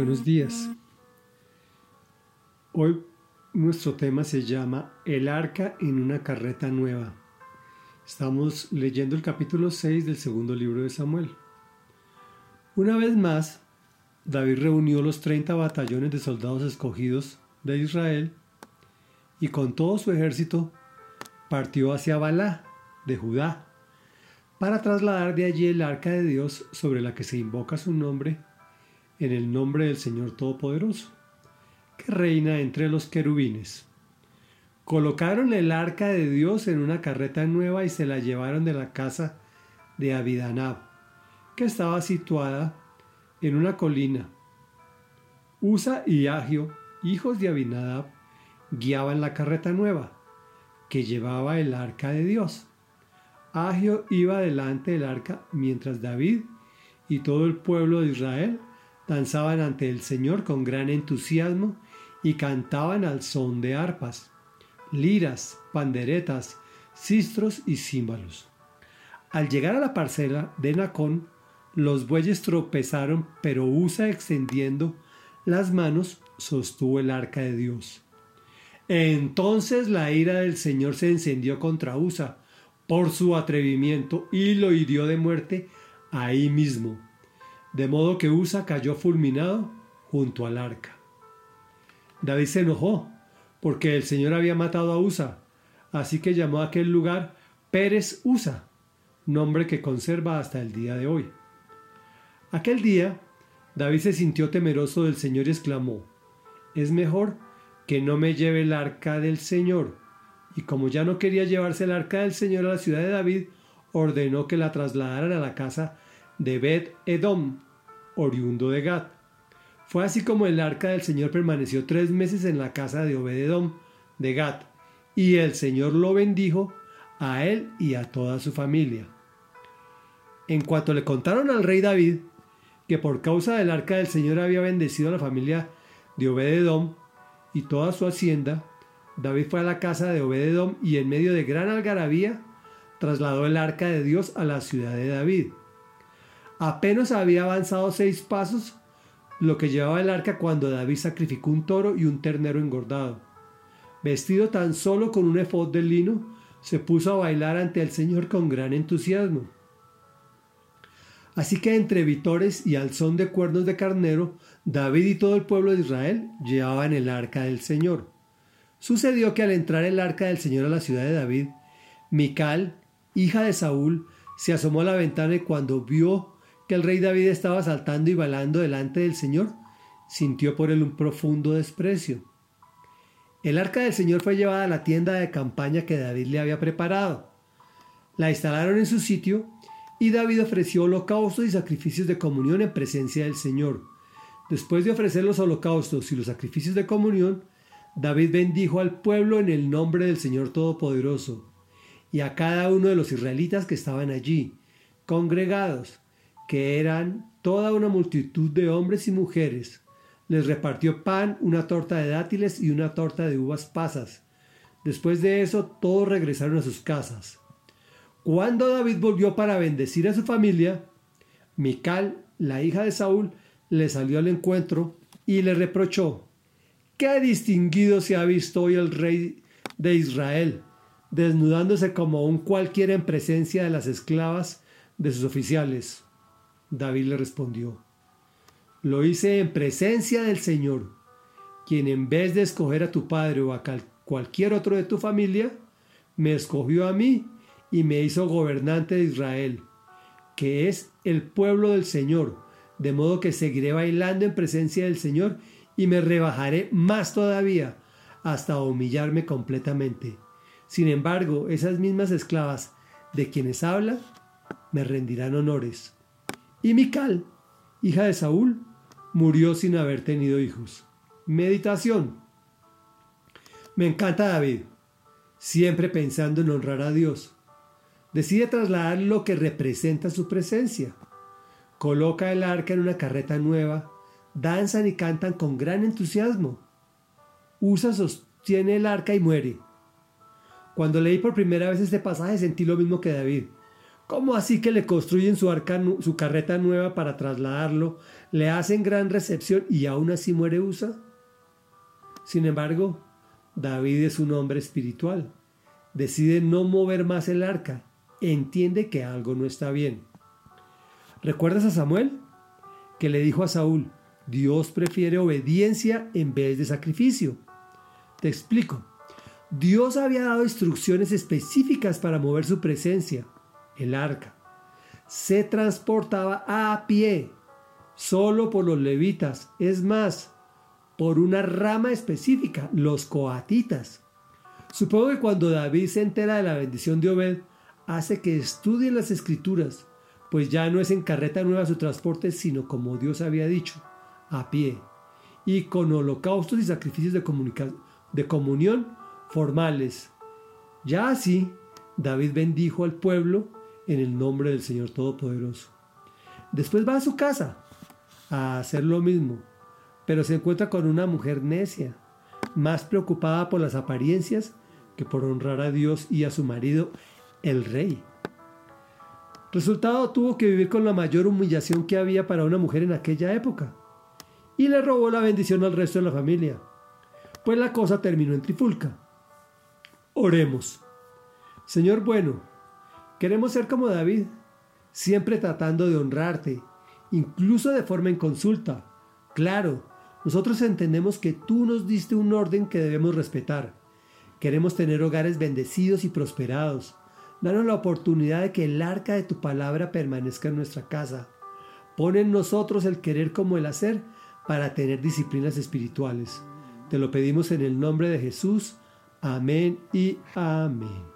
Buenos días. Hoy nuestro tema se llama El arca en una carreta nueva. Estamos leyendo el capítulo 6 del segundo libro de Samuel. Una vez más, David reunió los 30 batallones de soldados escogidos de Israel y con todo su ejército partió hacia Balá de Judá para trasladar de allí el arca de Dios sobre la que se invoca su nombre en el nombre del Señor Todopoderoso, que reina entre los querubines. Colocaron el arca de Dios en una carreta nueva y se la llevaron de la casa de Abidanab, que estaba situada en una colina. Usa y Agio, hijos de Abinadab, guiaban la carreta nueva, que llevaba el arca de Dios. Agio iba delante del arca mientras David y todo el pueblo de Israel danzaban ante el Señor con gran entusiasmo y cantaban al son de arpas, liras, panderetas, cistros y címbalos. Al llegar a la parcela de Nacón, los bueyes tropezaron, pero Usa extendiendo las manos sostuvo el arca de Dios. Entonces la ira del Señor se encendió contra Usa por su atrevimiento y lo hirió de muerte ahí mismo de modo que Usa cayó fulminado junto al arca. David se enojó porque el Señor había matado a Usa, así que llamó a aquel lugar Pérez Usa, nombre que conserva hasta el día de hoy. Aquel día, David se sintió temeroso del Señor y exclamó, es mejor que no me lleve el arca del Señor. Y como ya no quería llevarse el arca del Señor a la ciudad de David, ordenó que la trasladaran a la casa de Bet Edom, oriundo de Gad. Fue así como el arca del Señor permaneció tres meses en la casa de Obededom de Gad, y el Señor lo bendijo a él y a toda su familia. En cuanto le contaron al rey David que por causa del arca del Señor había bendecido a la familia de Obededom y toda su hacienda, David fue a la casa de Obededom y en medio de gran algarabía trasladó el arca de Dios a la ciudad de David. Apenas había avanzado seis pasos lo que llevaba el arca cuando David sacrificó un toro y un ternero engordado. Vestido tan solo con un efod de lino, se puso a bailar ante el Señor con gran entusiasmo. Así que entre vitores y al son de cuernos de carnero, David y todo el pueblo de Israel llevaban el arca del Señor. Sucedió que al entrar el arca del Señor a la ciudad de David, Mical, hija de Saúl, se asomó a la ventana y cuando vio que el rey David estaba saltando y bailando delante del Señor, sintió por él un profundo desprecio. El arca del Señor fue llevada a la tienda de campaña que David le había preparado. La instalaron en su sitio y David ofreció holocaustos y sacrificios de comunión en presencia del Señor. Después de ofrecer los holocaustos y los sacrificios de comunión, David bendijo al pueblo en el nombre del Señor Todopoderoso y a cada uno de los israelitas que estaban allí, congregados, que eran toda una multitud de hombres y mujeres. Les repartió pan, una torta de dátiles y una torta de uvas pasas. Después de eso, todos regresaron a sus casas. Cuando David volvió para bendecir a su familia, Mical, la hija de Saúl, le salió al encuentro y le reprochó, Qué distinguido se ha visto hoy el rey de Israel, desnudándose como un cualquiera en presencia de las esclavas de sus oficiales. David le respondió, Lo hice en presencia del Señor, quien en vez de escoger a tu padre o a cualquier otro de tu familia, me escogió a mí y me hizo gobernante de Israel, que es el pueblo del Señor, de modo que seguiré bailando en presencia del Señor y me rebajaré más todavía hasta humillarme completamente. Sin embargo, esas mismas esclavas de quienes habla me rendirán honores. Y Mical, hija de Saúl, murió sin haber tenido hijos. Meditación. Me encanta David, siempre pensando en honrar a Dios. Decide trasladar lo que representa su presencia. Coloca el arca en una carreta nueva, danzan y cantan con gran entusiasmo. Usa sostiene el arca y muere. Cuando leí por primera vez este pasaje sentí lo mismo que David ¿Cómo así que le construyen su, arca, su carreta nueva para trasladarlo? ¿Le hacen gran recepción y aún así muere Usa? Sin embargo, David es un hombre espiritual. Decide no mover más el arca. Entiende que algo no está bien. ¿Recuerdas a Samuel? Que le dijo a Saúl, Dios prefiere obediencia en vez de sacrificio. Te explico. Dios había dado instrucciones específicas para mover su presencia el arca. Se transportaba a pie, solo por los levitas, es más, por una rama específica, los coatitas. Supongo que cuando David se entera de la bendición de Obed, hace que estudien las escrituras, pues ya no es en carreta nueva su transporte, sino como Dios había dicho, a pie, y con holocaustos y sacrificios de, de comunión formales. Ya así, David bendijo al pueblo en el nombre del Señor Todopoderoso. Después va a su casa a hacer lo mismo, pero se encuentra con una mujer necia, más preocupada por las apariencias que por honrar a Dios y a su marido, el rey. Resultado tuvo que vivir con la mayor humillación que había para una mujer en aquella época, y le robó la bendición al resto de la familia, pues la cosa terminó en trifulca. Oremos. Señor bueno, Queremos ser como David, siempre tratando de honrarte, incluso de forma en consulta. Claro, nosotros entendemos que tú nos diste un orden que debemos respetar. Queremos tener hogares bendecidos y prosperados. Danos la oportunidad de que el arca de tu palabra permanezca en nuestra casa. Pon en nosotros el querer como el hacer para tener disciplinas espirituales. Te lo pedimos en el nombre de Jesús. Amén y amén.